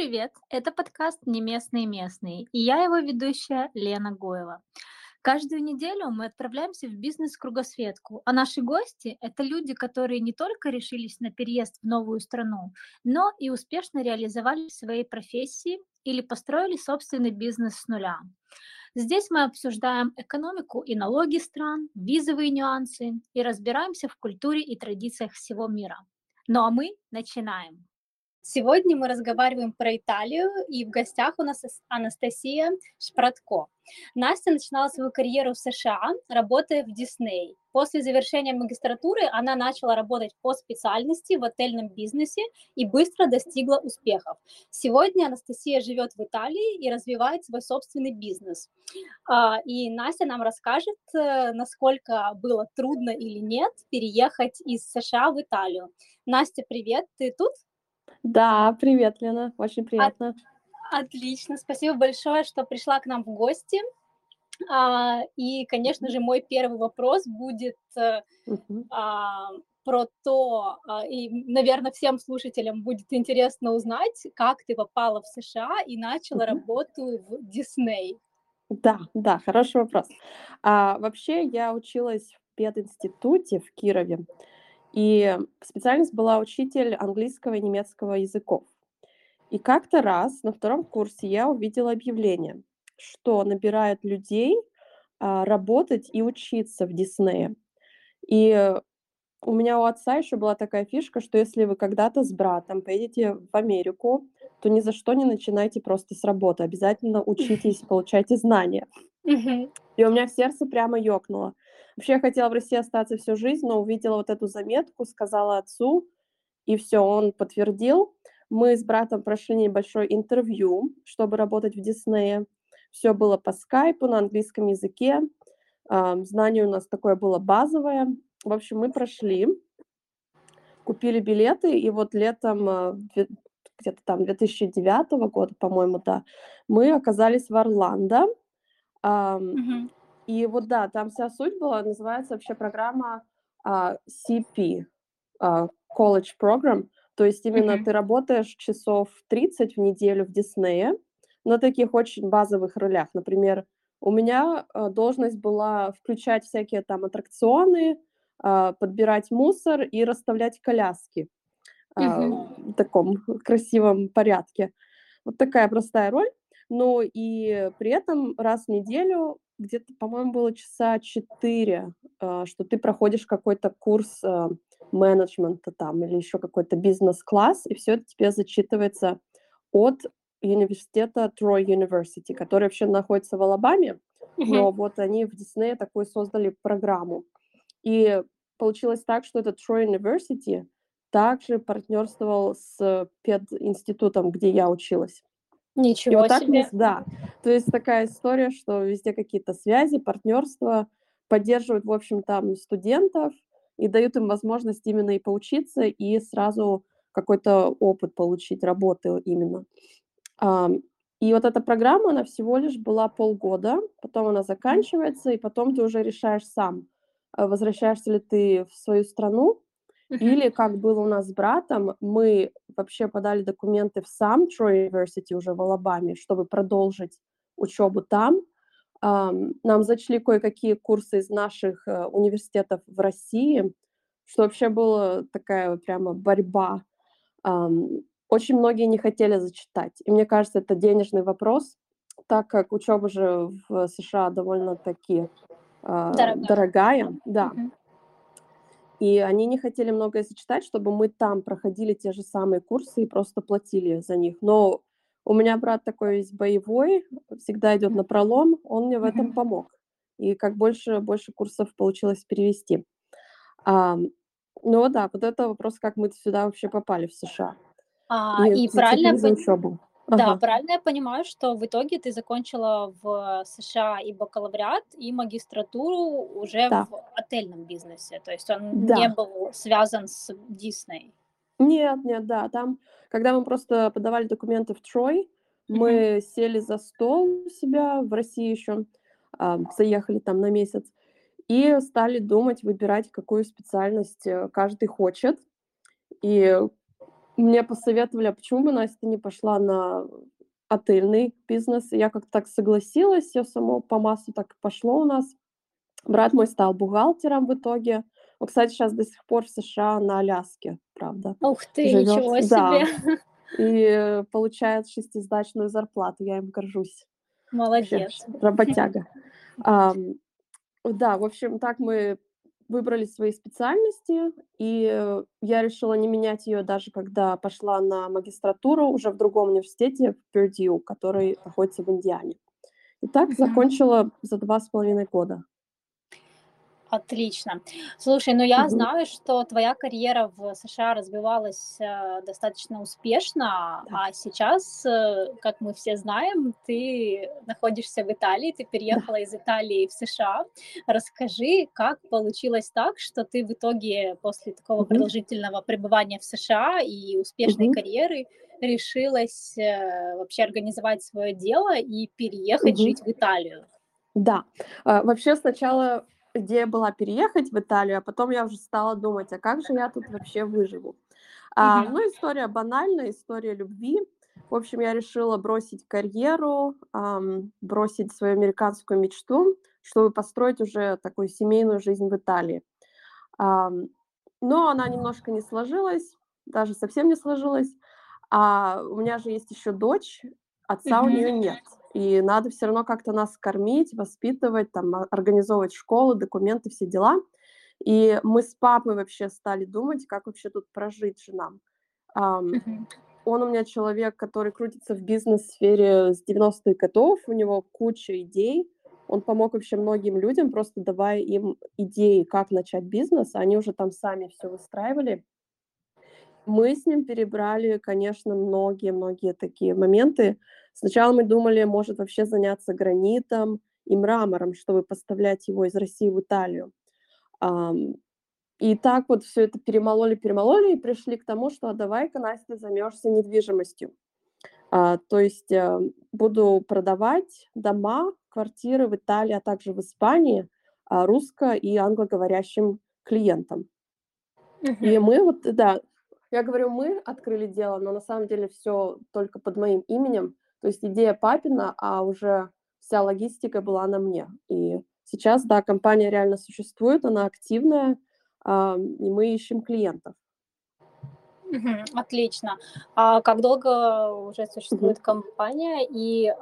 Привет! Это подкаст «Не местные местные» и я его ведущая Лена Гоева. Каждую неделю мы отправляемся в бизнес-кругосветку, а наши гости– это люди, которые не только решились на переезд в новую страну, но и успешно реализовали свои профессии или построили собственный бизнес с нуля. Здесь мы обсуждаем экономику и налоги стран, визовые нюансы и разбираемся в культуре и традициях всего мира. Ну а мы начинаем. Сегодня мы разговариваем про Италию, и в гостях у нас Анастасия Шпратко. Настя начинала свою карьеру в США, работая в Дисней. После завершения магистратуры она начала работать по специальности в отельном бизнесе и быстро достигла успехов. Сегодня Анастасия живет в Италии и развивает свой собственный бизнес. А, и Настя нам расскажет, э, насколько было трудно или нет переехать из США в Италию. Настя, привет, ты тут? Да, привет, Лена, очень приятно. От, отлично, спасибо большое, что пришла к нам в гости. А, и, конечно же, мой первый вопрос будет uh-huh. а, про то, а, и, наверное, всем слушателям будет интересно узнать, как ты попала в США и начала работу в Дисней. Да, да, хороший вопрос. А, вообще, я училась в пединституте в Кирове. И специальность была учитель английского и немецкого языков. И как-то раз на втором курсе я увидела объявление, что набирают людей а, работать и учиться в Диснее. И у меня у отца еще была такая фишка, что если вы когда-то с братом поедете в Америку, то ни за что не начинайте просто с работы. Обязательно учитесь, получайте знания. И у меня в сердце прямо ёкнуло. Вообще я хотела в России остаться всю жизнь, но увидела вот эту заметку, сказала отцу, и все, он подтвердил. Мы с братом прошли небольшое интервью, чтобы работать в Диснее. Все было по скайпу на английском языке. Знание у нас такое было базовое. В общем, мы прошли, купили билеты, и вот летом а, где-то там 2009 года, по-моему, да, мы оказались в Орландо. Mm-hmm. И вот да, там вся суть была, называется вообще программа uh, CP, uh, College Program, то есть именно mm-hmm. ты работаешь часов 30 в неделю в Диснее на таких очень базовых ролях. Например, у меня uh, должность была включать всякие там аттракционы, uh, подбирать мусор и расставлять коляски mm-hmm. в таком красивом порядке. Вот такая простая роль. Ну и при этом раз в неделю где-то, по-моему, было часа четыре, а, что ты проходишь какой-то курс а, менеджмента там или еще какой-то бизнес-класс, и все это тебе зачитывается от университета Troy University, который вообще находится в Алабаме, но вот они в Диснее такую создали программу. И получилось так, что этот Troy University также партнерствовал с пединститутом, где я училась. Ничего и вот так себе. да. То есть такая история, что везде какие-то связи, партнерства, поддерживают, в общем, там студентов и дают им возможность именно и поучиться, и сразу какой-то опыт получить, работы именно. И вот эта программа, она всего лишь была полгода, потом она заканчивается, и потом ты уже решаешь сам, а возвращаешься ли ты в свою страну, или, как было у нас с братом, мы вообще подали документы в сам Troy University уже в Алабаме, чтобы продолжить учебу там. Нам зачли кое-какие курсы из наших э, университетов в России, что вообще была такая прямо борьба. Очень многие не хотели зачитать. И мне кажется, это денежный вопрос, так как учеба же в США довольно-таки а, дорогая. дорогая. Да. Uh-huh. И они не хотели многое сочетать, чтобы мы там проходили те же самые курсы и просто платили за них. Но у меня брат такой весь боевой, всегда идет на пролом, он мне в этом помог. И как больше, больше курсов получилось перевести. А, ну да, вот это вопрос, как мы сюда вообще попали в США. А, и, и правильно, за учебу. Да, ага. правильно я понимаю, что в итоге ты закончила в США и бакалавриат, и магистратуру уже да. в отельном бизнесе, то есть он да. не был связан с Дисней. Нет, нет, да, там, когда мы просто подавали документы в Трой, мы mm-hmm. сели за стол у себя в России еще, а, заехали там на месяц, и стали думать, выбирать, какую специальность э, каждый хочет. И мне посоветовали, а почему бы Настя не пошла на отельный бизнес? Я как-то так согласилась, все само по массу так и пошло у нас. Брат мой стал бухгалтером в итоге. Он, кстати, сейчас до сих пор в США на Аляске, правда. Ух ты, живет. ничего да. себе! И получает шестизначную зарплату, я им горжусь. Молодец. Вообще, работяга. Да, в общем, так мы выбрали свои специальности, и я решила не менять ее даже когда пошла на магистратуру уже в другом университете, в Пердью, который находится в Индиане. И так закончила за два с половиной года. Отлично. Слушай, ну я знаю, что твоя карьера в США развивалась э, достаточно успешно, а сейчас, э, как мы все знаем, ты находишься в Италии, ты переехала из Италии в США. Расскажи, как получилось так, что ты в итоге после такого продолжительного пребывания в США и успешной карьеры решилась э, вообще организовать свое дело и переехать жить в Италию? Да, а, вообще сначала идея была переехать в Италию, а потом я уже стала думать, а как же я тут вообще выживу? А, ну, история банальная, история любви. В общем, я решила бросить карьеру, эм, бросить свою американскую мечту, чтобы построить уже такую семейную жизнь в Италии. Эм, но она немножко не сложилась, даже совсем не сложилась. А у меня же есть еще дочь, отца mm-hmm. у нее нет. И надо все равно как-то нас кормить, воспитывать, там, организовывать школу, документы, все дела. И мы с папой вообще стали думать, как вообще тут прожить же нам. Um. Он у меня человек, который крутится в бизнес-сфере с 90-х годов, у него куча идей. Он помог вообще многим людям, просто давая им идеи, как начать бизнес. Они уже там сами все выстраивали. Мы с ним перебрали, конечно, многие-многие такие моменты. Сначала мы думали, может вообще заняться гранитом и мрамором, чтобы поставлять его из России в Италию. И так вот все это перемололи, перемололи и пришли к тому, что а давай-ка, Настя, займешься недвижимостью. А, то есть а, буду продавать дома, квартиры в Италии, а также в Испании а, русско- и англоговорящим клиентам. Uh-huh. И мы вот, да, я говорю, мы открыли дело, но на самом деле все только под моим именем. То есть идея папина, а уже вся логистика была на мне. И сейчас, да, компания реально существует, она активная, и мы ищем клиентов. Отлично. А как долго уже существует Мгм. компания? И,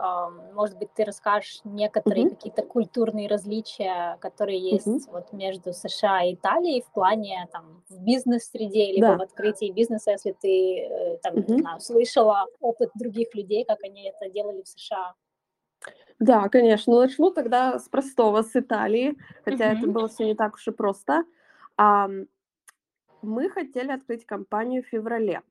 может быть, ты расскажешь некоторые Мгм. какие-то культурные различия, которые есть вот между США и Италией в плане там в бизнес-среде, либо в Да. открытии бизнеса, если ты э, там, не Мгм. знаю, слышала опыт других людей, как они это делали в США. Да, конечно. Ну, начну тогда с простого, с Италии, хотя это Мгм. было все не так уж и просто. Мы хотели открыть компанию в феврале.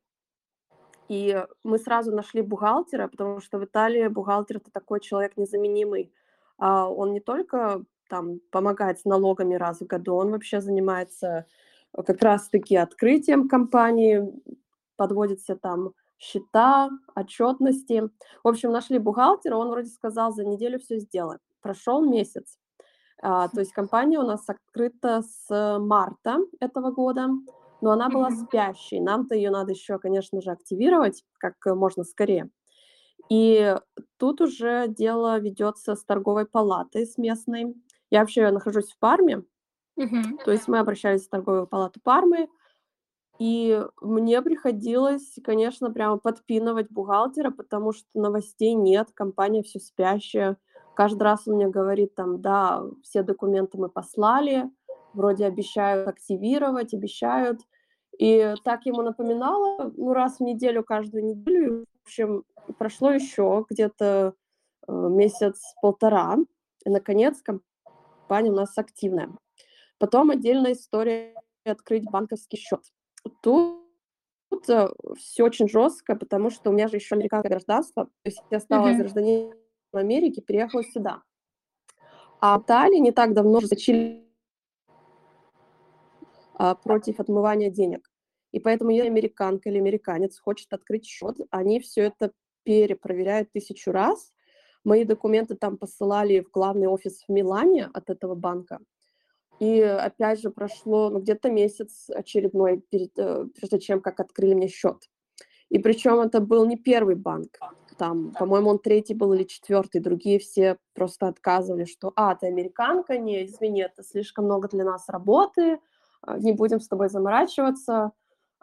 И мы сразу нашли бухгалтера, потому что в Италии бухгалтер это такой человек незаменимый. А, он не только там помогает с налогами раз в году, он вообще занимается э, как раз-таки открытием компании, подводит все там счета, отчетности. В общем, нашли бухгалтера, он вроде сказал, за неделю все сделаем. Прошел месяц. А, то есть компания у нас открыта с марта этого года но она была спящей. Нам-то ее надо еще, конечно же, активировать как можно скорее. И тут уже дело ведется с торговой палатой, с местной. Я вообще нахожусь в Парме, uh-huh. то есть мы обращались в торговую палату Пармы, и мне приходилось, конечно, прямо подпинывать бухгалтера, потому что новостей нет, компания все спящая. Каждый раз он мне говорит там, да, все документы мы послали, вроде обещают активировать, обещают. И так ему напоминала, ну, раз в неделю, каждую неделю. В общем, прошло еще где-то э, месяц-полтора, и, наконец, компания у нас активная. Потом отдельная история открыть банковский счет. Тут Тут э, все очень жестко, потому что у меня же еще американское гражданство. То есть я стала uh-huh. гражданином Америки, переехала сюда. А в Италии не так давно зачили а, против отмывания денег. И поэтому если американка или американец хочет открыть счет, они все это перепроверяют тысячу раз. Мои документы там посылали в главный офис в Милане от этого банка. И опять же прошло ну, где-то месяц очередной, перед, э, прежде чем как открыли мне счет. И причем это был не первый банк. Там, по-моему, он третий был или четвертый. Другие все просто отказывали, что, а, ты американка, не, извини, это слишком много для нас работы, а, не будем с тобой заморачиваться,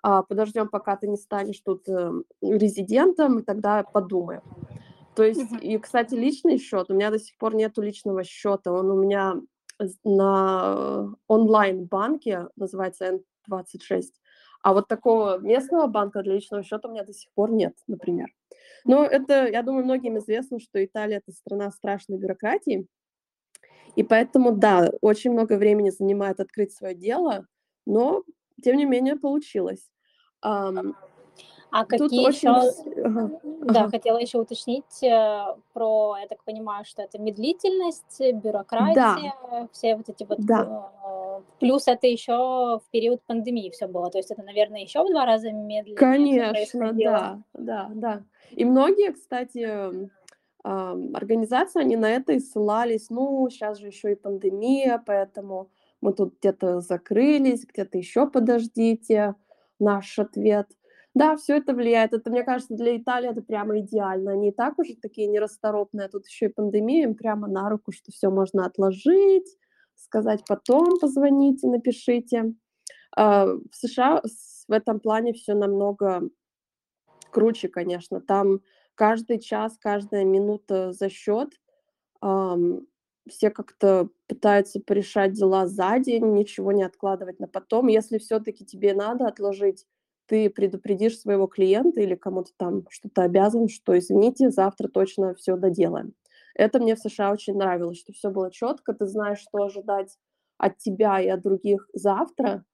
а, подождем, пока ты не станешь тут э, резидентом, и тогда подумаем. То есть, и, кстати, личный счет, у меня до сих пор нету личного счета, он у меня на онлайн-банке, называется N26, а вот такого местного банка для личного счета у меня до сих пор нет, например. Но это, я думаю, многим известно, что Италия – это страна страшной бюрократии, и поэтому, да, очень много времени занимает открыть свое дело, но, тем не менее, получилось. Um, а какие еще... Ага. Да, ага. хотела еще уточнить э, про, я так понимаю, что это медлительность, бюрократия, да. все вот эти вот... Да. Э, плюс это еще в период пандемии все было, то есть это, наверное, еще в два раза медленнее Конечно, да, да, да. И многие, кстати, организации, они на это и ссылались, ну, сейчас же еще и пандемия, поэтому мы тут где-то закрылись, где-то еще подождите наш ответ – да, все это влияет. Это, мне кажется, для Италии это прямо идеально. Они и так уже такие нерасторопные, а тут еще и пандемия, им прямо на руку, что все можно отложить, сказать потом, позвоните, напишите. А, в США в этом плане все намного круче, конечно. Там каждый час, каждая минута за счет. Все как-то пытаются порешать дела за день, ничего не откладывать на потом. Если все-таки тебе надо отложить ты предупредишь своего клиента или кому-то там что-то обязан, что извините, завтра точно все доделаем. Это мне в США очень нравилось, что все было четко, ты знаешь, что ожидать от тебя и от других завтра,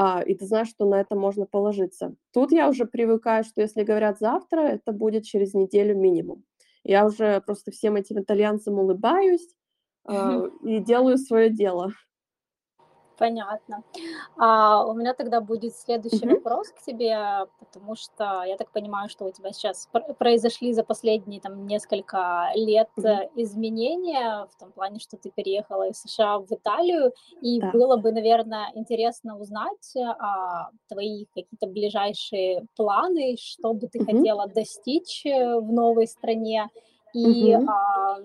а, и ты знаешь, что на это можно положиться. Тут я уже привыкаю, что если говорят завтра, это будет через неделю минимум. Я уже просто всем этим итальянцам улыбаюсь а, и делаю свое дело. Понятно. А у меня тогда будет следующий Мгм. вопрос к тебе, потому что я так понимаю, что у тебя сейчас произошли за последние там несколько лет э, изменения в том плане, что ты переехала из США в Италию, и Да. было бы, наверное, интересно узнать э, а, твои какие-то ближайшие планы, что бы ты Мгм. хотела достичь э, в новой стране, и Мгм. а,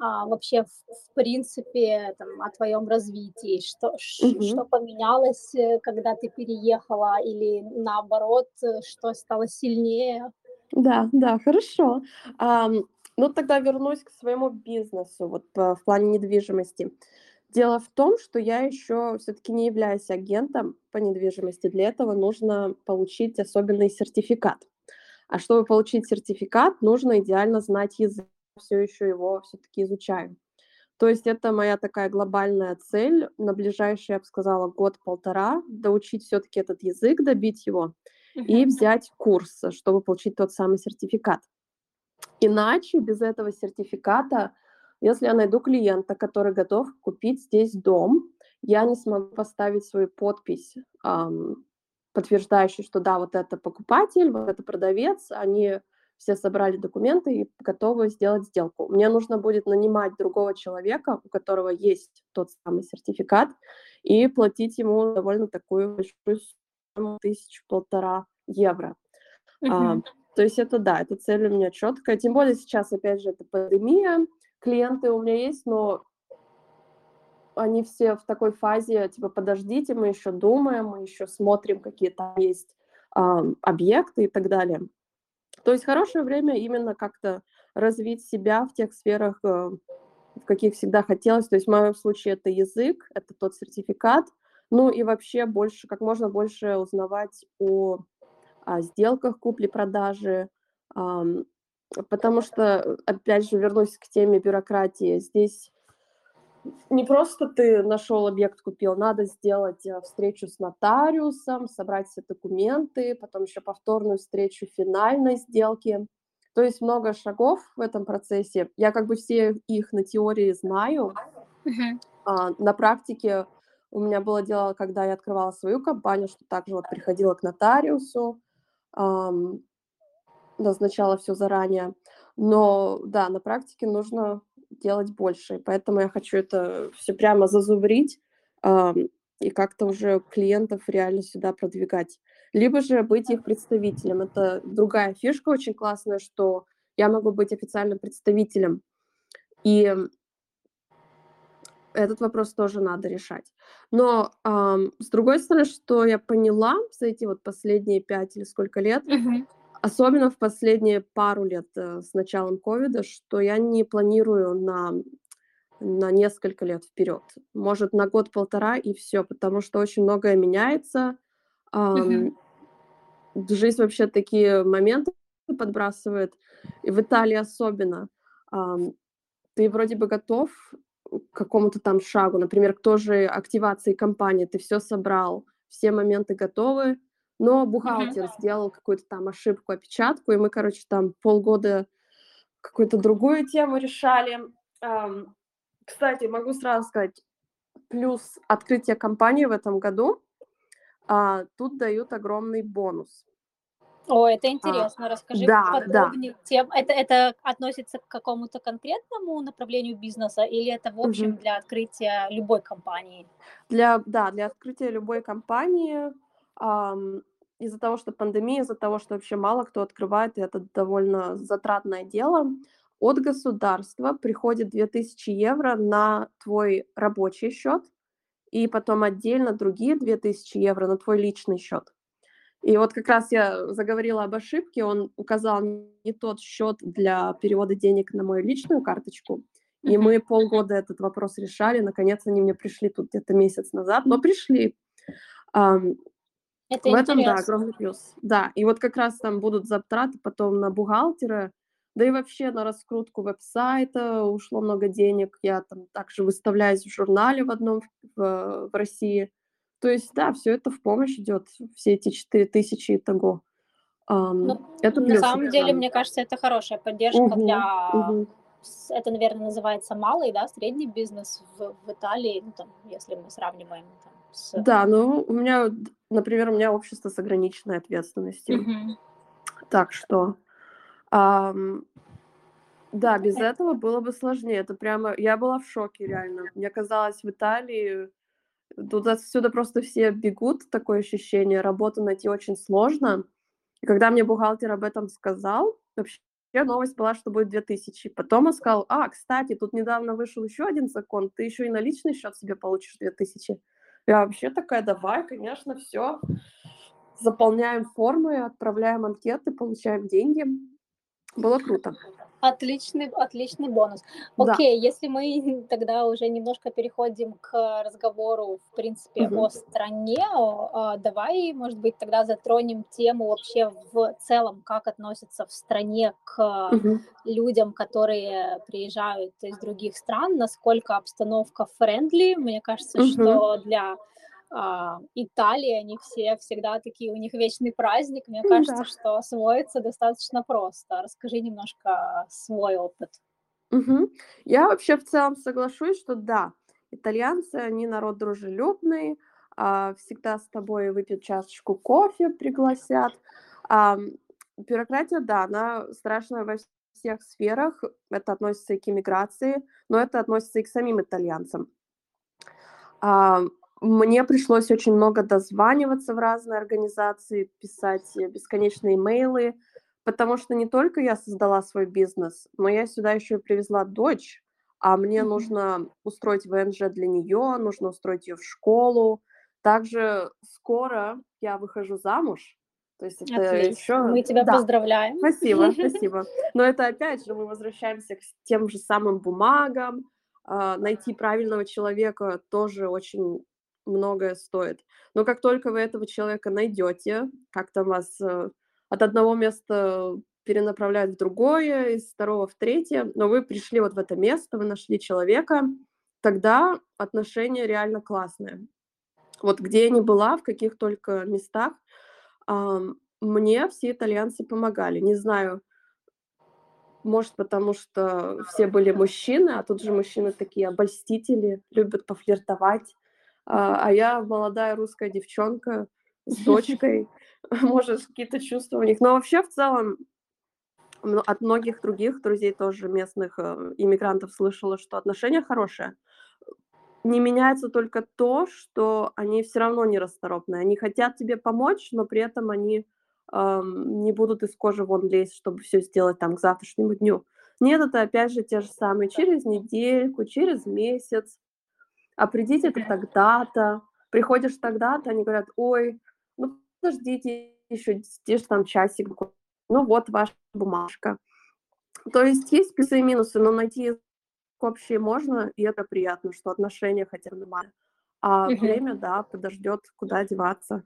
а, вообще, в, в принципе, там, о твоем развитии, что, ш, что поменялось, э, когда ты переехала, или наоборот, э, что стало сильнее? Да, да, хорошо. Ам, ну, тогда вернусь к своему бизнесу, вот по, в плане недвижимости. Дело в том, что я еще все-таки не являюсь агентом по недвижимости. Для этого нужно получить особенный сертификат. А чтобы получить сертификат, нужно идеально знать язык все еще его все-таки изучаю. То есть это моя такая глобальная цель на ближайший, я бы сказала, год-полтора, доучить все-таки этот язык, добить его и взять курс, чтобы получить тот самый сертификат. Иначе без этого сертификата, если я найду клиента, который готов купить здесь дом, я не смогу поставить свою подпись, эм, подтверждающую, что да, вот это покупатель, вот это продавец, они все собрали документы и готовы сделать сделку. Мне нужно будет нанимать другого человека, у которого есть тот самый сертификат, и платить ему довольно такую большую сумму, тысячу полтора евро. Uh-huh. А, то есть это да, эта цель у меня четкая. Тем более сейчас, опять же, это пандемия, клиенты у меня есть, но они все в такой фазе, типа, подождите, мы еще думаем, мы еще смотрим, какие там есть э, объекты и так далее. То есть хорошее время именно как-то развить себя в тех сферах, э, в каких всегда хотелось. То есть в моем случае это язык, это тот сертификат, ну и вообще больше, как можно больше узнавать о, о сделках купли-продажи, потому что, опять же, вернусь к теме бюрократии. Здесь не просто ты нашел объект, купил, надо сделать э, встречу с нотариусом, собрать все документы, потом еще повторную встречу финальной сделки. То есть много шагов в этом процессе. Я как бы все их на теории знаю. Uh-huh. А, на практике у меня было дело, когда я открывала свою компанию, что также вот приходила к нотариусу, эм, назначала все заранее. Но да, на практике нужно делать больше. И поэтому я хочу это все прямо зазубрить э, и как-то уже клиентов реально сюда продвигать. либо же быть их представителем. Это другая фишка очень классная, что я могу быть официальным представителем. И этот вопрос тоже надо решать. Но ам, с другой стороны, что я поняла за эти вот последние пять или сколько лет, Мгм. Особенно в последние пару лет э, с началом ковида, что я не планирую на, на несколько лет вперед. Может, на год-полтора и все, потому что очень многое меняется. Ам, жизнь вообще такие моменты подбрасывает, и в Италии особенно. Ты вроде бы готов к какому-то там шагу, например, к той же активации компании, ты все собрал, все моменты готовы, но бухгалтер сделал какую-то там ошибку, опечатку, и мы, короче, там полгода какую-то другую тему решали. Ам, кстати, могу сразу сказать, плюс открытие компании в этом году, а, тут дают огромный бонус. О, это А, интересно. Расскажи да, да. подробнее. Тем, это, это относится к какому-то конкретному направлению бизнеса или это в общем Мгм. для открытия любой компании? Для, да, для открытия любой компании, ам, из-за того, что пандемия, из-за того, что вообще мало кто открывает, и это довольно затратное дело, от государства приходит 2000 евро на твой рабочий счет, и потом отдельно другие 2000 евро на твой личный счет. И вот как раз я заговорила об ошибке, он указал не тот счет для перевода денег на мою личную карточку, и мы полгода этот вопрос решали. Наконец они мне пришли тут где-то месяц назад, но пришли. Это в этом, да, интересно. огромный плюс. Да, и вот как раз там будут затраты потом на бухгалтера, да и вообще на раскрутку веб-сайта ушло много денег. Я там также выставляюсь в журнале в одном в, в России. То есть, да, все это в помощь идет, все эти 4000 итого. Ам, Ну, это на самом деле, мне кажется, это хорошая поддержка Мгм, для... мгм. Это, наверное, называется малый, да, средний бизнес в, в Италии, ну, там, если мы сравниваем там, с... Да, ну, у меня, например, у меня общество с ограниченной ответственностью. Мгм. Так что, ам, да, без Э, этого было бы сложнее. Это прямо я была в шоке реально. Мне казалось, в Италии тут отсюда просто все бегут, такое ощущение. Работу найти очень сложно. И когда мне бухгалтер об этом сказал, вообще новость была, что будет 2000. Потом он сказал: "А, кстати, тут недавно вышел еще один закон, ты еще и на личный счет себе получишь 2000". Я вообще такая: "Давай, конечно, все, Заполняем формы, отправляем анкеты, получаем деньги. Было круто. Отличный, отличный бонус. Да. Окей, если мы тогда уже немножко переходим к разговору, в принципе, Мгм. о стране, а, давай, может быть, тогда затронем тему вообще в целом, как относятся в стране к Мгм. людям, которые приезжают из других стран, насколько обстановка френдли. Мне кажется, Мгм. что для Италии они все всегда такие, у них вечный праздник. Мне М, кажется, да. что освоиться достаточно просто. Расскажи немножко свой опыт. Мгм. Я вообще в целом соглашусь, что да, итальянцы, они народ дружелюбный, а, всегда с тобой выпьют чашечку кофе, пригласят. Ам, бюрократия, да, она страшная во всех сферах. Это относится и к иммиграции, но это относится и к самим итальянцам. Мне пришлось очень много дозваниваться в разные организации, писать, э, бесконечные имейлы, потому что не только я создала свой бизнес, но я сюда еще и привезла дочь, а мне Мгм. нужно устроить ВНЖ для нее, нужно устроить ее в школу. Также скоро я выхожу замуж, то есть это Отлично. еще Мы тебя да. поздравляем. Спасибо, спасибо. Но это опять же мы возвращаемся к тем же самым бумагам. А, найти правильного человека тоже очень многое стоит. Но как только вы этого человека найдете, как там вас, э, от одного места перенаправляют в другое, из второго в третье, но вы пришли вот в это место, вы нашли человека, тогда отношения реально классные. Вот где я ни была, в каких только местах, мне все итальянцы помогали. Не знаю, может, потому что все были мужчины, а тут же мужчины такие обольстители, любят пофлиртовать. А, а я молодая русская девчонка с дочкой, может, какие-то чувства у них. Но вообще, в целом, от многих других друзей тоже местных э, иммигрантов слышала, что отношения хорошие. не меняется только то, что они все равно нерасторопные. Они хотят тебе помочь, но при этом они, ам, не будут из кожи вон лезть, чтобы все сделать там к завтрашнему дню. Нет, это опять же те же самые через недельку, через месяц. А придите это тогда-то, приходишь тогда-то, они говорят: "Ой, ну подождите еще здесь там часик, ну вот ваша бумажка". То есть есть плюсы и минусы, но найти общее можно, и это приятно, что отношения хотя бы нормальные. А Мгм. время, да, подождет, куда деваться.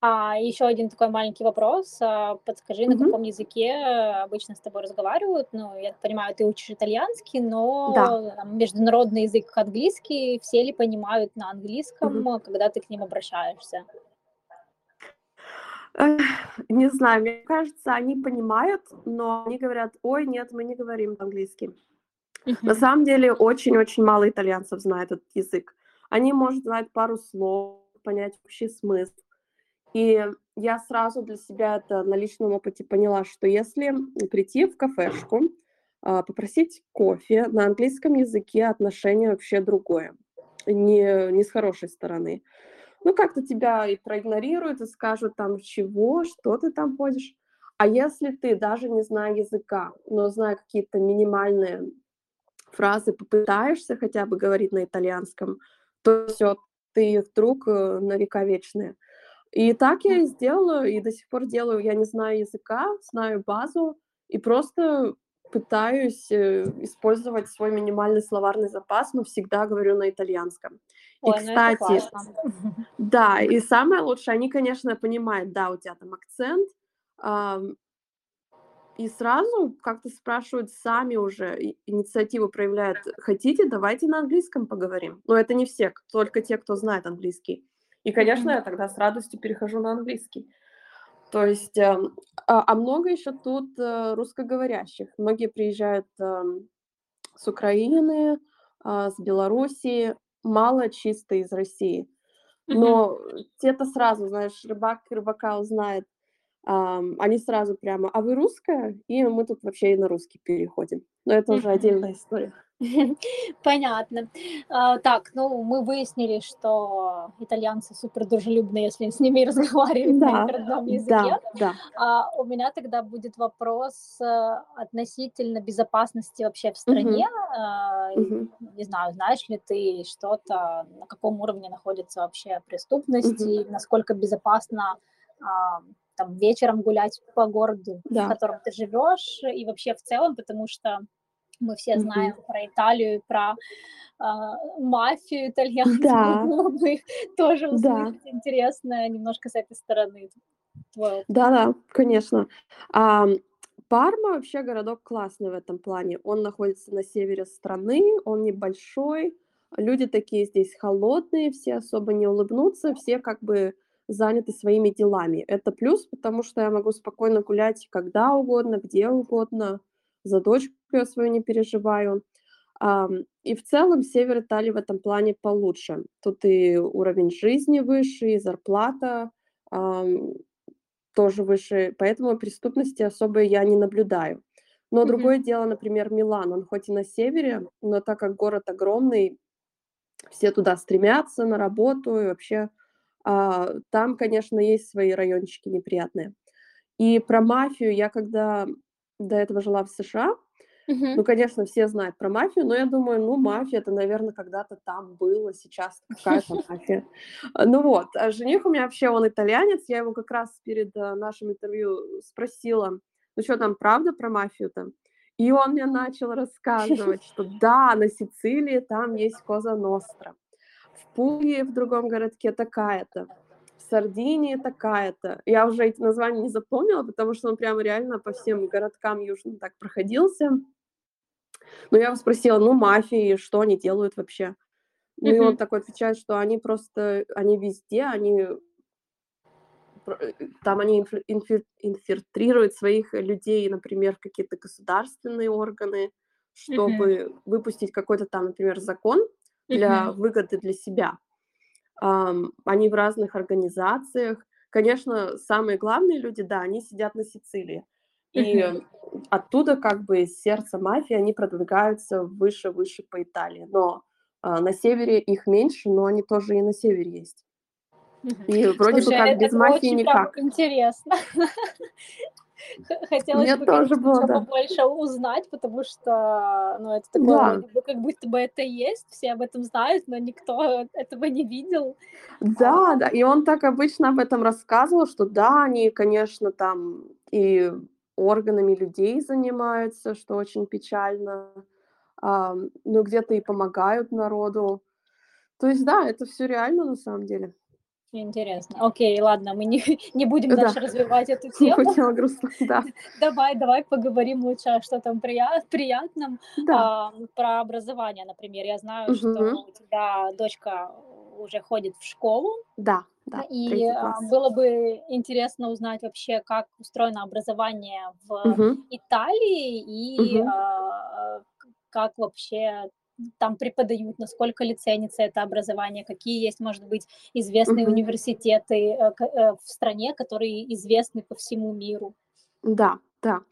А еще один такой маленький вопрос. А, подскажи, на каком языке обычно с тобой разговаривают? Ну, я понимаю, ты учишь итальянский, Да. но там международный язык английский. Все ли понимают на английском, а, когда ты к ним обращаешься? Не знаю, мне кажется, они понимают, но они говорят: "Ой, нет, мы не говорим по-английски". На самом деле очень-очень мало итальянцев знает этот язык. Они, может, знают пару слов, понять общий смысл. И я сразу для себя это на личном опыте поняла, что если прийти в кафешку, а, попросить кофе, на английском языке отношение вообще другое, не не с хорошей стороны. Ну, как-то тебя и проигнорируют, и скажут там: "Чего? Что ты там ходишь?" А если ты, даже не зная языка, но зная какие-то минимальные фразы, попытаешься хотя бы говорить на итальянском, то всё, ты их друг, э, на века вечные. И так я и сделала, и до сих пор делаю. Я не знаю языка, знаю базу и просто пытаюсь, э, использовать свой минимальный словарный запас, но всегда говорю на итальянском. И, Ой, ну это кстати, классно. да, и самое лучшее, они, конечно, понимают, да, у тебя там акцент, ам и сразу как-то спрашивают сами уже, и инициативу проявляют: "Хотите, давайте на английском поговорим". Но это не все, только те, кто знает английский. И, конечно, я тогда с радостью перехожу на английский. То есть, эм, а а много еще тут, э, русскоговорящих. Многие приезжают, ам, с Украины, а, с Белоруссии, мало чисто из России. Но те-то сразу, знаешь, рыбак рыбака узнает. Они сразу прямо: "А вы русская?" И мы тут вообще и на русский переходим. Но это уже отдельная история. Понятно. А, так, ну, мы выяснили, что итальянцы супер дружелюбные, если с ними разговаривать на родном языке. да, да. А у меня тогда будет вопрос, э, относительно безопасности вообще в стране. А, не знаю, знаешь ли ты что-то, на каком уровне находится вообще преступность и насколько безопасно, там вечером гулять по городу, в Да. котором ты живешь, и вообще в целом, потому что мы все знаем Мгм. про Италию про, а, мафию итальянскую. Да. Бы тоже Да. услышать интересно немножко с этой стороны. Да-да, конечно. Ам, Парма вообще городок классный в этом плане. Он находится на севере страны, он небольшой, люди такие здесь холодные, все особо не улыбнутся, все как бы заняты своими делами. Это плюс, потому что я могу спокойно гулять когда угодно, где угодно, за дочку я свою не переживаю. И в целом север Италии в этом плане получше. Тут и уровень жизни выше, и зарплата, тоже выше, поэтому преступности особой я не наблюдаю. Но Мгм. другое дело, например, Милан. Он хоть и на севере, но так как город огромный, все туда стремятся на работу и вообще, там, конечно, есть свои райончики неприятные. И про мафию я когда до этого жила в США, Мгм. ну, конечно, все знают про мафию, но я думаю, ну, мафия- это, наверно, когда-то там было, сейчас какая там мафия. А, ну вот, а жених у меня вообще, он итальянец, я его как раз перед, э, нашим интервью спросила: "Ну чё там, правда про мафию-то?" И он мне начал рассказывать, что да, на Сицилии там есть Коза Ностра, в Пуге, в другом городке, такая-то, в Сардинии такая-то. Я уже эти названия не запомнила, потому что он прямо реально по всем городкам южным так проходился. Но я его спросила: "Ну, мафия, и что они делают вообще?" Ну, и он такой отвечает, что они просто, они везде, они э, там они инфи инфи инфильтрируют своих людей, например, в какие-то государственные органы, чтобы выпустить какой-то там, например, закон для выгоды для себя. Они в разных организациях. Конечно, самые главные люди, да, они сидят на Сицилии. И оттуда, как бы из сердца мафии, они продвигаются выше, выше по Италии. Но А, на севере их меньше, но они тоже и на севере есть. И вроде Слушай, бы как это без мафии прям никак. интересно. Хотелось Мне бы, тоже было, да. побольше узнать, потому что, ну, это такое Да, как будто бы это есть, все об этом знают, но никто этого не видел. да, А, да. И он так обычно об этом рассказывал, что да, они, конечно, там и органами людей занимаются, что очень печально, ам, но где-то и помогают народу. То есть, да, это все реально на самом деле. Интересно. Окей, ладно, мы не, не будем Да, дальше развивать эту тему. хотела грустно, да. Давай, давай поговорим лучше о что-то прия- приятном, Да. а, про образование, например. Я знаю, что Мгм. у тебя дочка уже ходит в школу, Да, да, и а, было бы интересно узнать вообще, как устроено образование в Мгм, Италии и мгм, а, как вообще там преподают, насколько ли ценится это образование, какие есть, может быть, известные мгм. университеты э, э, в стране, которые известны по всему миру. Да, да.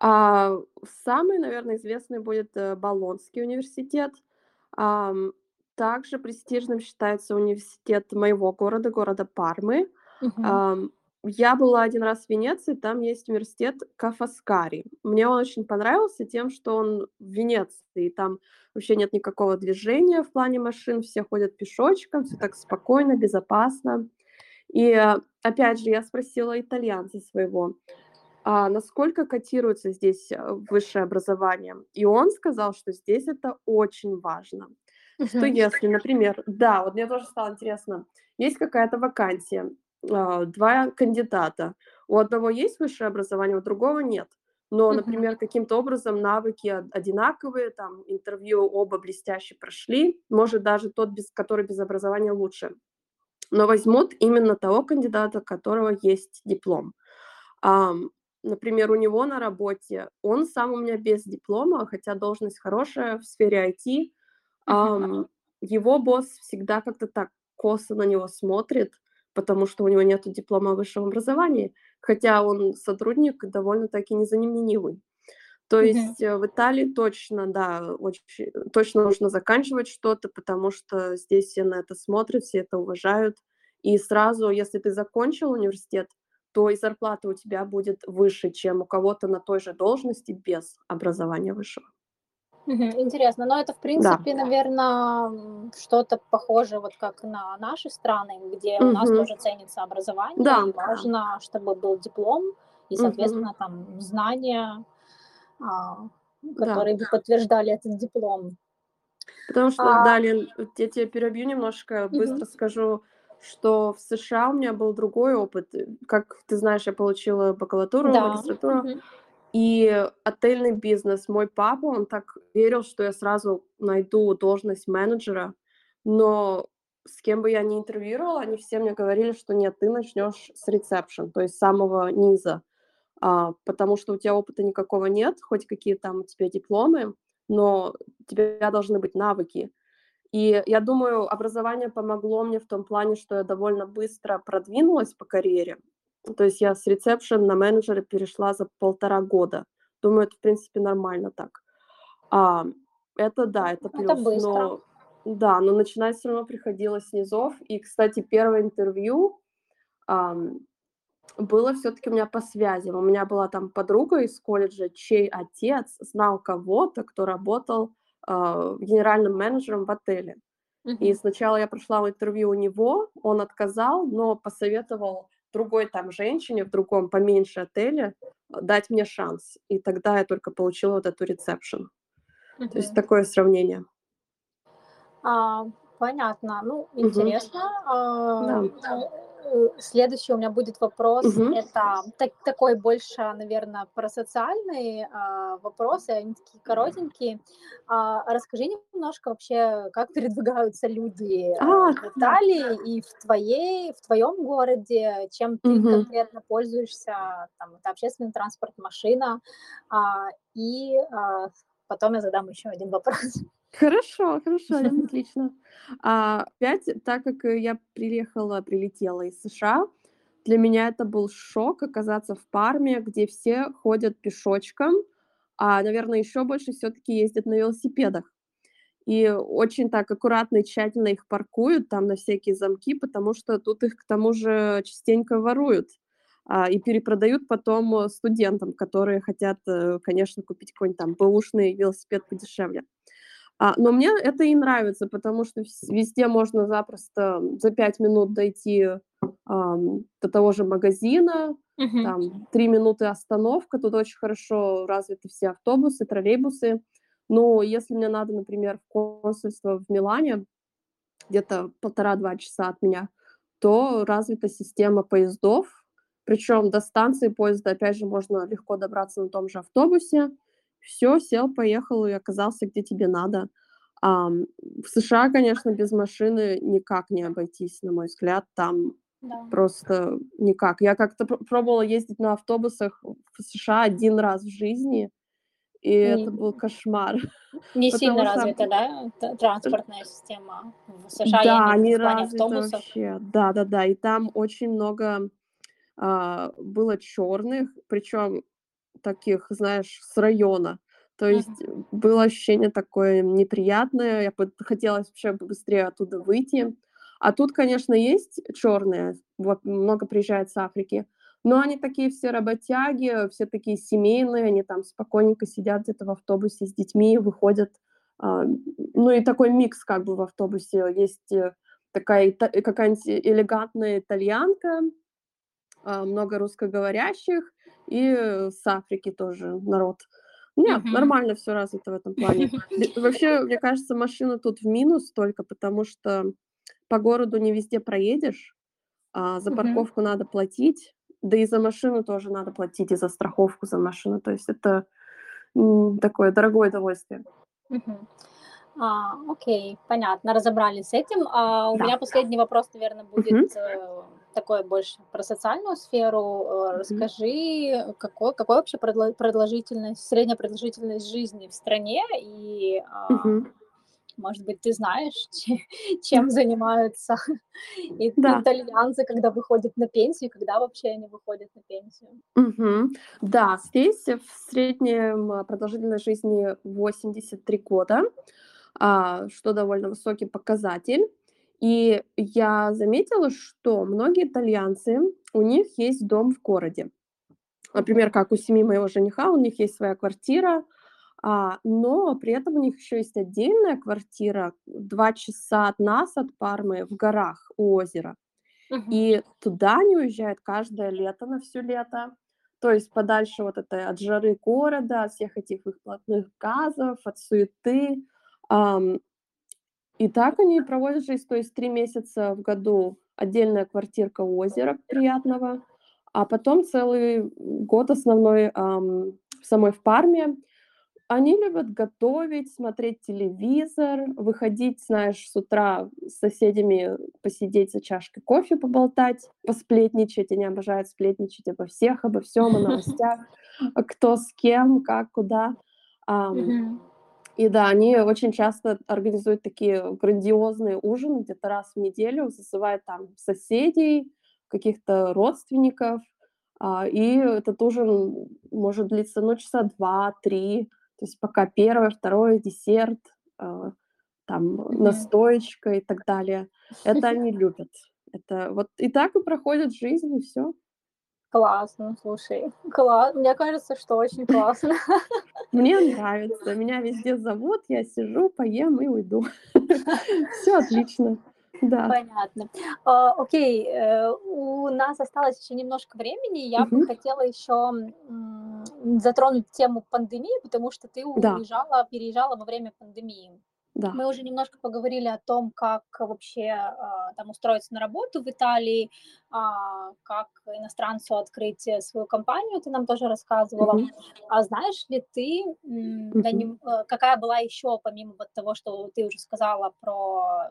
А, самый, наверное, известный будет, э, Болонский университет. Ам, также престижным считается университет моего города, города Пармы. Мгм. Я была один раз в Венеции, там есть университет Ка' Фоскари. Мне он очень понравился тем, что он в Венеции, там вообще нет никакого движения в плане машин, все ходят пешочком, всё так спокойно, безопасно. И, опять же, я спросила итальянца своего, а насколько котируется здесь, э, высшее образование? И он сказал, что здесь это очень важно. Что если, например, да, вот мне тоже стало интересно, есть какая-то вакансия, а, 2 кандидата. У одного есть высшее образование, у другого нет. Но, например, каким-то образом навыки од одинаковые, там интервью оба блестяще прошли, может, даже тот, без который без образования лучше. Но возьмут именно того кандидата, у которого есть диплом. Например, у него на работе он сам у меня без диплома, хотя должность хорошая в сфере IT. Его босс всегда как-то так косо на него смотрит, потому что у него нету диплома о высшем образовании, хотя он сотрудник довольно-таки незаменимый. То Мгм. есть, э, в Италии точно, да, очень точно нужно заканчивать что-то, потому что здесь все на это смотрят, все это уважают. И сразу, если ты закончил университет, то и зарплата у тебя будет выше, чем у кого-то на той же должности без образования высшего. Интересно, но это, в Да. принципе, наверно, что-то похожее, вот как на наши страны, где у нас тоже ценится образование, Да, и да. важно, чтобы был диплом и, соответственно, там знания, а, Да. которые бы подтверждали этот диплом. Потому что А далее, я тебя перебью немножко, быстро скажу, что в США у меня был другой опыт. Как ты знаешь, я получила бакалавру, Да. магистратуру, Мгм. И отельный бизнес. Мой папа, он так верил, что я сразу найду должность менеджера, но с кем бы я ни интервьюировала, они все мне говорили, что нет, ты начнешь с ресепшн, то есть с самого низа, а, потому что у тебя опыта никакого нет, хоть какие там у тебя дипломы, но у тебя должны быть навыки. И я думаю, образование помогло мне в том плане, что я довольно быстро продвинулась по карьере. То есть я с ресепшн на менеджера перешла за полтора года. Думаю, это, в принципе, нормально так. А, это да, это Это плюс. быстро. Но да, но начинать всё равно приходилось с низов. И, кстати, первое интервью, ам, было всё-таки у меня по связям. У меня была там подруга из колледжа, чей отец знал кого-то, кто работал, а, генеральным менеджером в отеле. И Мгм. сначала я прошла интервью у него, он отказал, но посоветовал другой там женщине в другом поменьше отеле, э, дать мне шанс. И тогда я только получила вот эту ресепшн. То есть такое сравнение. А, понятно. Ну, интересно. А, Да. Э, следующий у меня будет вопрос. Мгм. Это так такой больше, наверно, про социальные, а, вопросы. Они такие коротенькие. А, расскажи немножко вообще, как передвигаются люди, э, А, в да. Италии и в твоей в твоём городе, чем ты Мгм. конкретно пользуешься, там, это общественный транспорт, машина. А, и, а, потом я задам ещё один вопрос. Хорошо, хорошо, отлично. А, опять, так как, э, я приехала, прилетела из США, для меня это был шок оказаться в Парме, где все ходят пешочком, а, наверно, ещё больше всё-таки ездят на велосипедах. и очень так аккуратно и тщательно их паркуют там на всякие замки, потому что тут их к тому же частенько воруют а, и перепродают потом студентам, которые хотят, э, конечно, купить какой-нибудь там бэушный велосипед подешевле. А, но мне это и нравится, потому что везде можно запросто за пять минут дойти а, до того же магазина, Мгм. там три минуты остановка, тут очень хорошо развиты все автобусы, троллейбусы. Но если мне надо, например, в консульство в Милане, где-то полтора-два часа от меня, то развита система поездов, причем до станции поезда, опять же, можно легко добраться на том же автобусе. Все, сел, поехал и оказался где тебе надо. Ам, в США, конечно, без машины никак не обойтись, на мой взгляд. Там Да. просто никак. Я как-то пр- пробовала ездить на автобусах в США один раз в жизни, и это Не, был кошмар, не сильно что развита, да, транспортная система в США, я да, виду не в плане развито автобусов. вообще. Да-да-да, и там очень много а, было черных, причем таких, знаешь, с района. То есть э, было ощущение такое неприятное, я под- хотелось вообще быстрее оттуда выйти. А тут, конечно, есть черные, вот много приезжает с Африки, но они такие все работяги, все такие семейные, они там спокойненько сидят где-то в автобусе с детьми, выходят. а, Ну и такой микс как бы в автобусе. Есть э, такая ита- какая-нибудь элегантная итальянка, а, много русскоговорящих, и э, с Африки тоже народ. Нет, Мгм. нормально все развито в этом плане. Вообще, мне кажется, машина тут в минус только потому, что по городу не везде проедешь, а за парковку надо платить, да и за машину тоже надо платить, и за страховку за машину. То есть это такое дорогое удовольствие. Мгм. А, окей, понятно, разобрались с этим. А у Да. меня последний вопрос, наверное, будет э, такой больше про социальную сферу. Э. Расскажи, какой, какой вообще продолжительность, средняя продолжительность жизни в стране и, Мгм. может быть, ты знаешь, че- чем занимаются и- Да. итальянцы, когда выходят на пенсию, когда вообще они выходят на пенсию? Мгм. Да, здесь в среднем а, продолжительность жизни 83 года, а, что довольно высокий показатель. И я заметила, что многие итальянцы, у них есть дом в городе. Например, как у семьи моего жениха, у них есть своя квартира, а, но при этом у них еще есть отдельная квартира, два часа от нас, от Пармы, в горах у озера. Мгм. И туда они уезжают каждое лето, на все лето. То есть подальше вот этой от жары города, от всех этих выхлопных газов, от суеты. Ам, и так они проводят жизнь, то есть 3 месяца в году отдельная квартирка у озера приятного, а потом целый год основной, в самой в Парме. Они любят готовить, смотреть телевизор, выходить, знаешь, с утра с соседями посидеть за чашкой кофе, поболтать, посплетничать. Они обожают сплетничать обо всех, обо всем, о новостях, кто с кем, как, куда. Ам, Мгм. И да, они очень часто организуют такие грандиозные ужины, где-то раз в неделю, зазывают там соседей, каких-то родственников. А, и этот ужин может длиться, ну, часа два-три. То есть пока первое, второе, десерт, а, там настоечка и так далее. Это они любят. Это вот и так и проходит жизнь, и все. Классно, слушай, класс. Мне кажется, что очень классно. Мне нравится, меня везде зовут, я сижу, поем и уйду. Все отлично. Да. Понятно. А, окей, э, у нас осталось еще немножко времени. Я бы Мгм. хотела еще затронуть тему пандемии, потому что ты Да, уезжала, переезжала во время пандемии. Да. Мы уже немножко поговорили о том, как вообще а, там устроиться на работу в Италии, а, как иностранцу открыть э, свою компанию, ты нам тоже рассказывала. Мгм. А знаешь ли ты, э, какая была еще, помимо вот того, что ты уже сказала про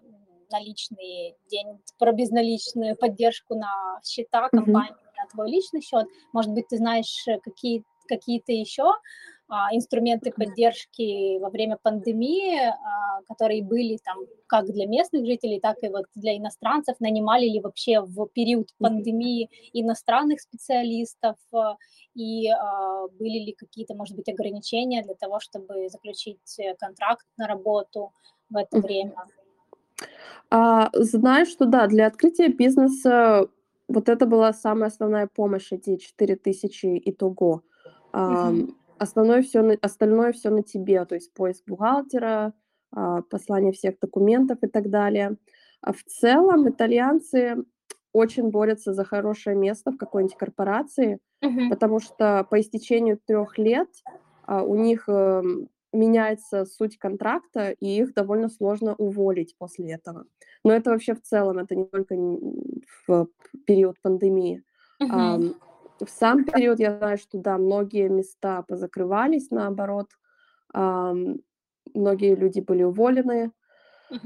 наличные деньги, про безналичную поддержку на счета компании, на твой личный счет, может быть, ты знаешь э, какие, какие-то еще инструменты Мгм. поддержки во время пандемии, а, которые были там как для местных жителей, так и вот для иностранцев, нанимали ли вообще в период пандемии иностранных специалистов, а, и а, были ли какие-то, может быть, ограничения для того, чтобы заключить э, контракт на работу. в это время? А, знаю, что да, для открытия бизнеса вот это была самая основная помощь, эти 4000 итого. Ам, основное все на остальное все на тебе, то есть поиск бухгалтера, а, послание всех документов и так далее. А в целом итальянцы очень борются за хорошее место в какой-нибудь корпорации, Мгм. потому что по истечению трех лет а, у них эм, меняется суть контракта, и их довольно сложно уволить после этого. Но это вообще в целом, это не только в период пандемии. Ам, в сам период я знаю, что да, многие места позакрывались, наоборот, многие люди были уволены.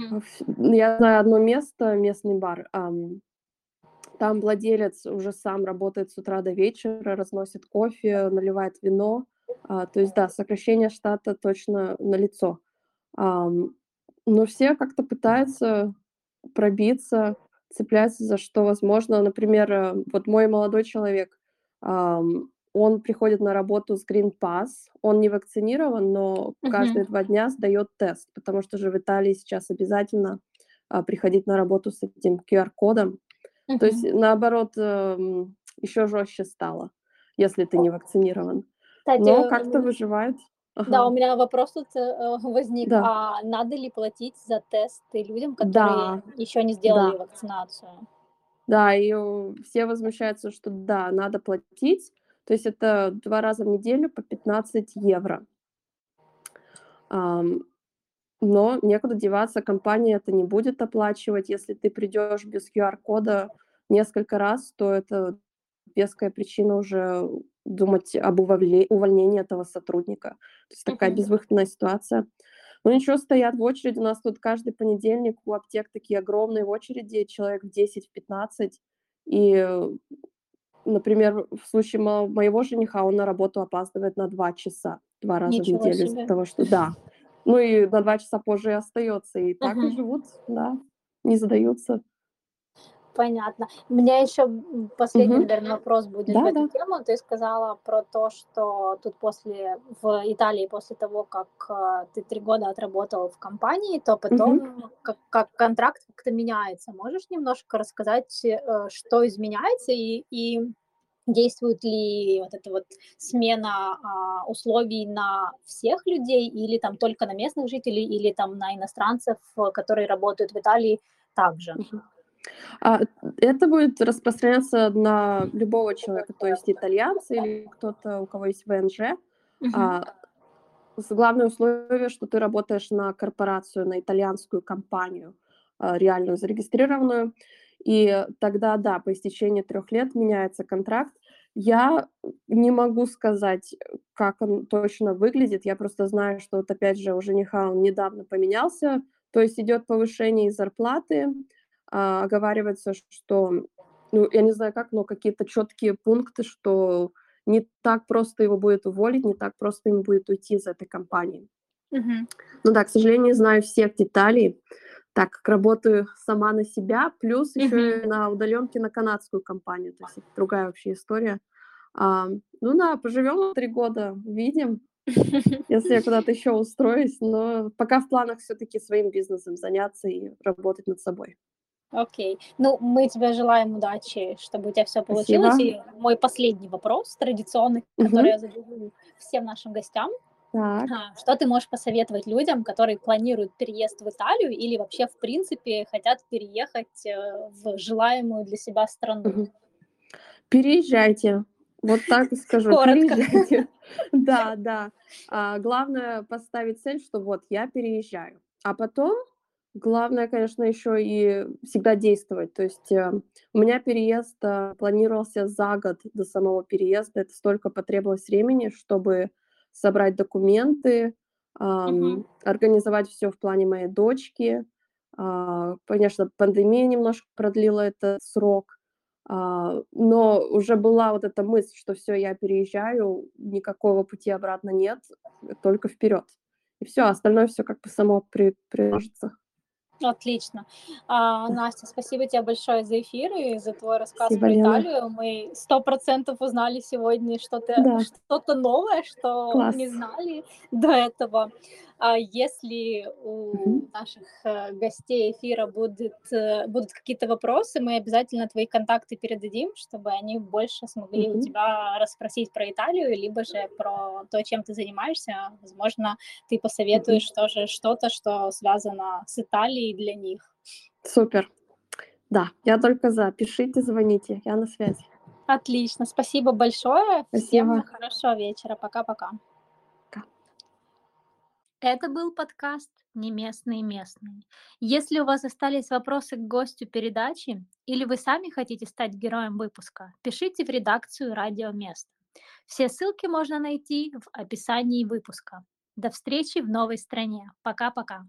А, ф- Я знаю одно место, местный бар. ам, Там владелец уже сам работает с утра до вечера, разносит кофе, наливает вино. А, То есть, да, сокращение штата точно налицо. Но все как-то пытаются пробиться, цепляются за что возможно. Например, э, вот мой молодой человек, он приходит на работу с Green Pass, он не вакцинирован, но каждые Мгм. два дня сдает тест, потому что же в Италии сейчас обязательно а, приходить на работу с этим QR-кодом. То есть, наоборот, еще жестче стало, если ты не вакцинирован. Кстати, Но как-то м выживают. да, у Ага. меня вопрос тут, э, возник. Да, А надо ли платить за тесты людям, которые да, еще не сделали да. вакцинацию? Да, и у все возмущаются, что да, надо платить. То есть это 2 раза в неделю по 15 евро. Но некуда деваться, компания это не будет оплачивать. Если ты придешь без QR-кода несколько раз, то это веская причина уже думать об увольне увольнении этого сотрудника. То есть такая безвыходная ситуация. Ну ничего, стоят в очереди. У нас тут каждый понедельник у аптек такие огромные очереди, человек в 10-15. И, например, в случае мо моего жениха, он на работу опаздывает на 2 часа, 2 раза в Ничего неделю из-за того, что да. Ну и на 2 часа позже и остается. И так и Мгм. живут, да, не сдаются. Понятно. У меня еще, последний, Мгм. наверное, вопрос будет в эту Да-да. тему. Ты сказала про то, что тут после в Италии после того, как, а, ты 3 года отработал в компании, то потом как как контракт как-то меняется. Можешь немножко рассказать, э, что изменяется и и действует ли вот эта вот смена, а, условий на всех людей или там только на местных жителей, или там на иностранцев, э, которые работают в Италии также? Мгм. А, это будет распространяться на любого человека, то есть итальянца или кто-то, у кого есть ВНЖ. Мгм. А, главное условие, что ты работаешь на корпорацию, на итальянскую компанию, а, реальную зарегистрированную. И тогда, да, по истечении трех лет меняется контракт. Я не могу сказать, как он точно выглядит. Я просто знаю, что вот опять же у жениха он недавно поменялся. То есть идет повышение зарплаты, а, оговаривается, что, ну, я не знаю как, но какие-то четкие пункты, что не так просто его будет уволить, не так просто ему будет уйти из этой компании. Мгм. Ну да, к сожалению, не знаю всех деталей, так как работаю сама на себя, плюс еще Мгм. и на удаленке на канадскую компанию, то есть это другая вообще история. А, ну да, поживем 3 года, увидим, если я куда-то еще устроюсь, но пока в планах все-таки своим бизнесом заняться и работать над собой. Окей. Ну, мы тебе желаем удачи, чтобы у тебя все получилось. Спасибо. И мой последний вопрос, традиционный, который Мгм. я задаю всем нашим гостям. Так. А, Что ты можешь посоветовать людям, которые планируют переезд в Италию или вообще, в принципе, хотят переехать э, в желаемую для себя страну? Мгм. Переезжайте. Вот так и скажу. Коротко. Переезжайте. Да, да. А, главное поставить цель, что вот я переезжаю. А потом главное, конечно, еще и всегда действовать. То есть э, у меня переезд э, планировался за год до самого переезда. Это столько потребовалось времени, чтобы собрать документы, ам, организовать все в плане моей дочки. А, Конечно, пандемия немножко продлила этот срок. А, но уже была вот эта мысль, что все, я переезжаю, никакого пути обратно нет, только вперед. И все, остальное все как бы само при приложится. Отлично. А, Настя, спасибо тебе большое за эфир и за твой рассказ Спасибо, про Лена. Италию. Мы сто процентов узнали сегодня что-то Да, что-то новое, что не класс. знали до этого. А если у наших э, гостей эфира будет, э, будут какие-то вопросы, мы обязательно твои контакты передадим, чтобы они больше смогли mm-hmm. у тебя расспросить про Италию, либо же про то, чем ты занимаешься. Возможно, ты посоветуешь mm-hmm. тоже что-то, что связано с Италией для них. Супер. Да, я только за. Пишите, звоните, я на связи. Отлично, спасибо большое. Спасибо. Всем хорошего вечера. Пока-пока. Это был подкаст «Не местные местные». Если у вас остались вопросы к гостю передачи или вы сами хотите стать героем выпуска, пишите в редакцию «Радио Место». Все ссылки можно найти в описании выпуска. До встречи в новой стране. Пока-пока.